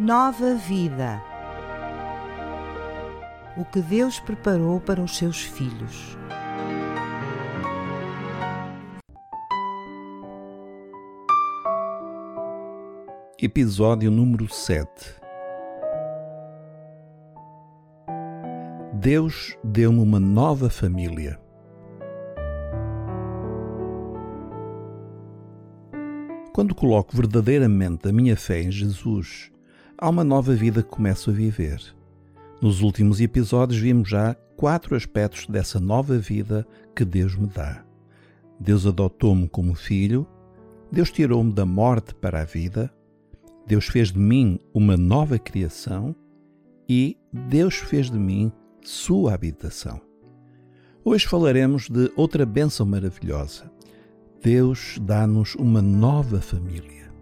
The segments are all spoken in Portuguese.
Nova vida. O que Deus preparou para os seus filhos. Episódio número 7 Deus deu-me uma nova família. Quando coloco verdadeiramente a minha fé em Jesus, há uma nova vida que começo a viver. Nos últimos episódios vimos já quatro aspectos dessa nova vida que Deus me dá. Deus adotou-me como filho, Deus tirou-me da morte para a vida, Deus fez de mim uma nova criação e Deus fez de mim sua habitação. Hoje falaremos de outra bênção maravilhosa. Deus dá-nos uma nova família.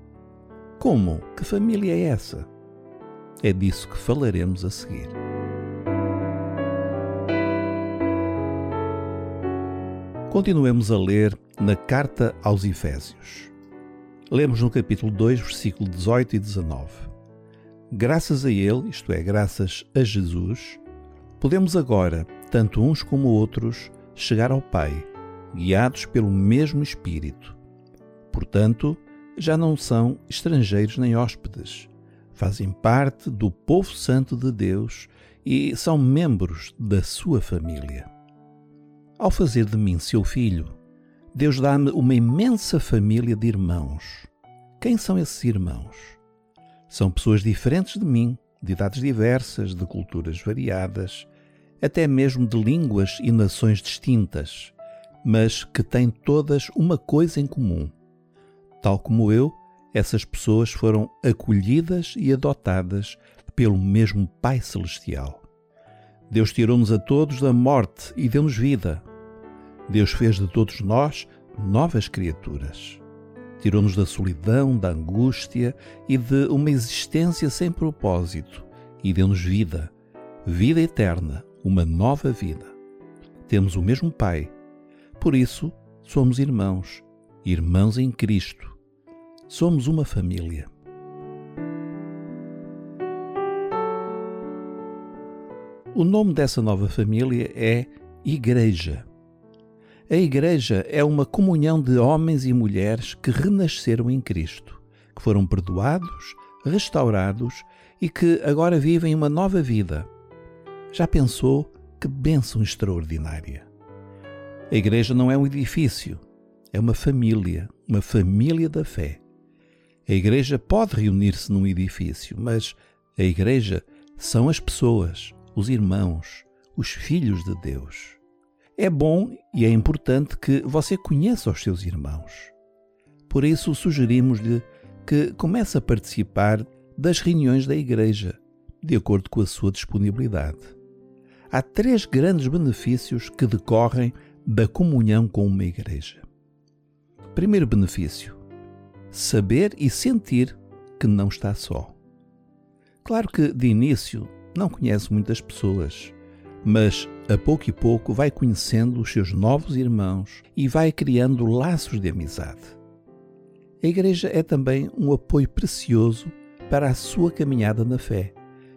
Como? Que família é essa? É disso que falaremos a seguir. Continuemos a ler na carta aos Efésios. Lemos no capítulo 2, versículo 18 e 19. Graças a Ele, isto é, graças a Jesus, podemos agora, tanto uns como outros, chegar ao Pai, guiados pelo mesmo Espírito. Portanto, já não são estrangeiros nem hóspedes, fazem parte do povo santo de Deus e são membros da sua família. Ao fazer de mim seu filho, Deus dá-me uma imensa família de irmãos. Quem são esses irmãos? São pessoas diferentes de mim, de idades diversas, de culturas variadas, até mesmo de línguas e nações distintas, mas que têm todas uma coisa em comum. Tal como eu, essas pessoas foram acolhidas e adotadas pelo mesmo Pai Celestial. Deus tirou-nos a todos da morte e deu-nos vida, Deus fez de todos nós novas criaturas. Tirou-nos da solidão, da angústia e de uma existência sem propósito e deu-nos vida, vida eterna, uma nova vida. Temos o mesmo Pai, por isso somos irmãos, irmãos em Cristo. Somos uma família. O nome dessa nova família é Igreja. A Igreja é uma comunhão de homens e mulheres que renasceram em Cristo, que foram perdoados, restaurados e que agora vivem uma nova vida. Já pensou que bênção extraordinária? A Igreja não é um edifício, é uma família, uma família da fé. A Igreja pode reunir-se num edifício, mas a Igreja são as pessoas, os irmãos, os filhos de Deus. É bom e é importante que você conheça os seus irmãos. Por isso, sugerimos-lhe que comece a participar das reuniões da Igreja, de acordo com a sua disponibilidade. Há três grandes benefícios que decorrem da comunhão com uma Igreja. Primeiro benefício: saber e sentir que não está só. Claro que, de início, não conhece muitas pessoas mas a pouco e pouco vai conhecendo os seus novos irmãos e vai criando laços de amizade. A Igreja é também um apoio precioso para a sua caminhada na fé.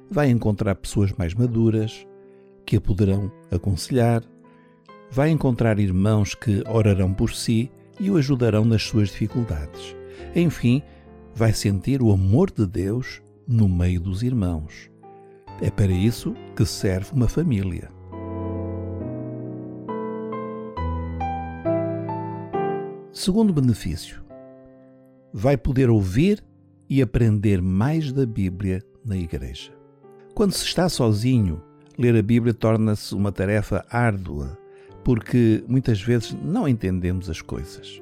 Vai encontrar pessoas mais maduras que a poderão aconselhar, vai encontrar irmãos que orarão por si e o ajudarão nas suas dificuldades. Enfim, vai sentir o amor de Deus no meio dos irmãos é para isso que serve uma família. Segundo benefício, vai poder ouvir e aprender mais da Bíblia na igreja. Quando se está sozinho, ler a Bíblia torna-se uma tarefa árdua, porque muitas vezes não entendemos as coisas.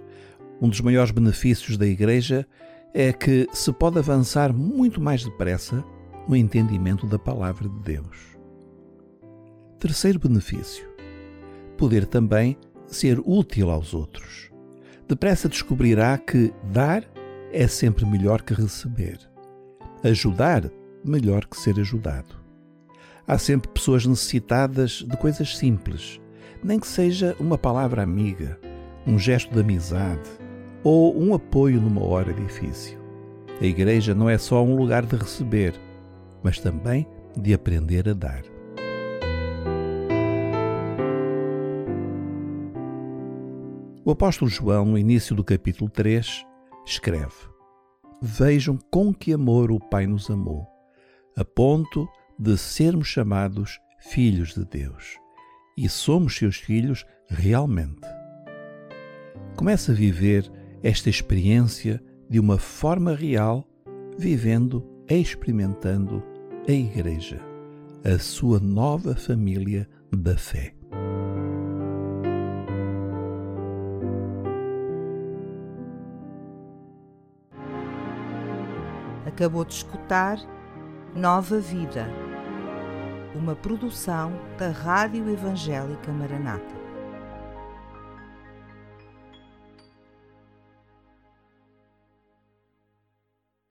Um dos maiores benefícios da igreja é que se pode avançar muito mais depressa no entendimento da palavra de Deus. Terceiro benefício: poder também ser útil aos outros. Depressa descobrirá que dar é sempre melhor que receber. Ajudar, melhor que ser ajudado. Há sempre pessoas necessitadas de coisas simples, nem que seja uma palavra amiga, um gesto de amizade ou um apoio numa hora difícil. A igreja não é só um lugar de receber, mas também de aprender a dar. O apóstolo João, no início do capítulo 3, escreve: Vejam com que amor o Pai nos amou, a ponto de sermos chamados filhos de Deus. E somos seus filhos realmente. Comece a viver esta experiência de uma forma real, vivendo, experimentando a Igreja, a sua nova família da fé. Acabou de escutar Nova Vida, uma produção da Rádio Evangélica Maranata.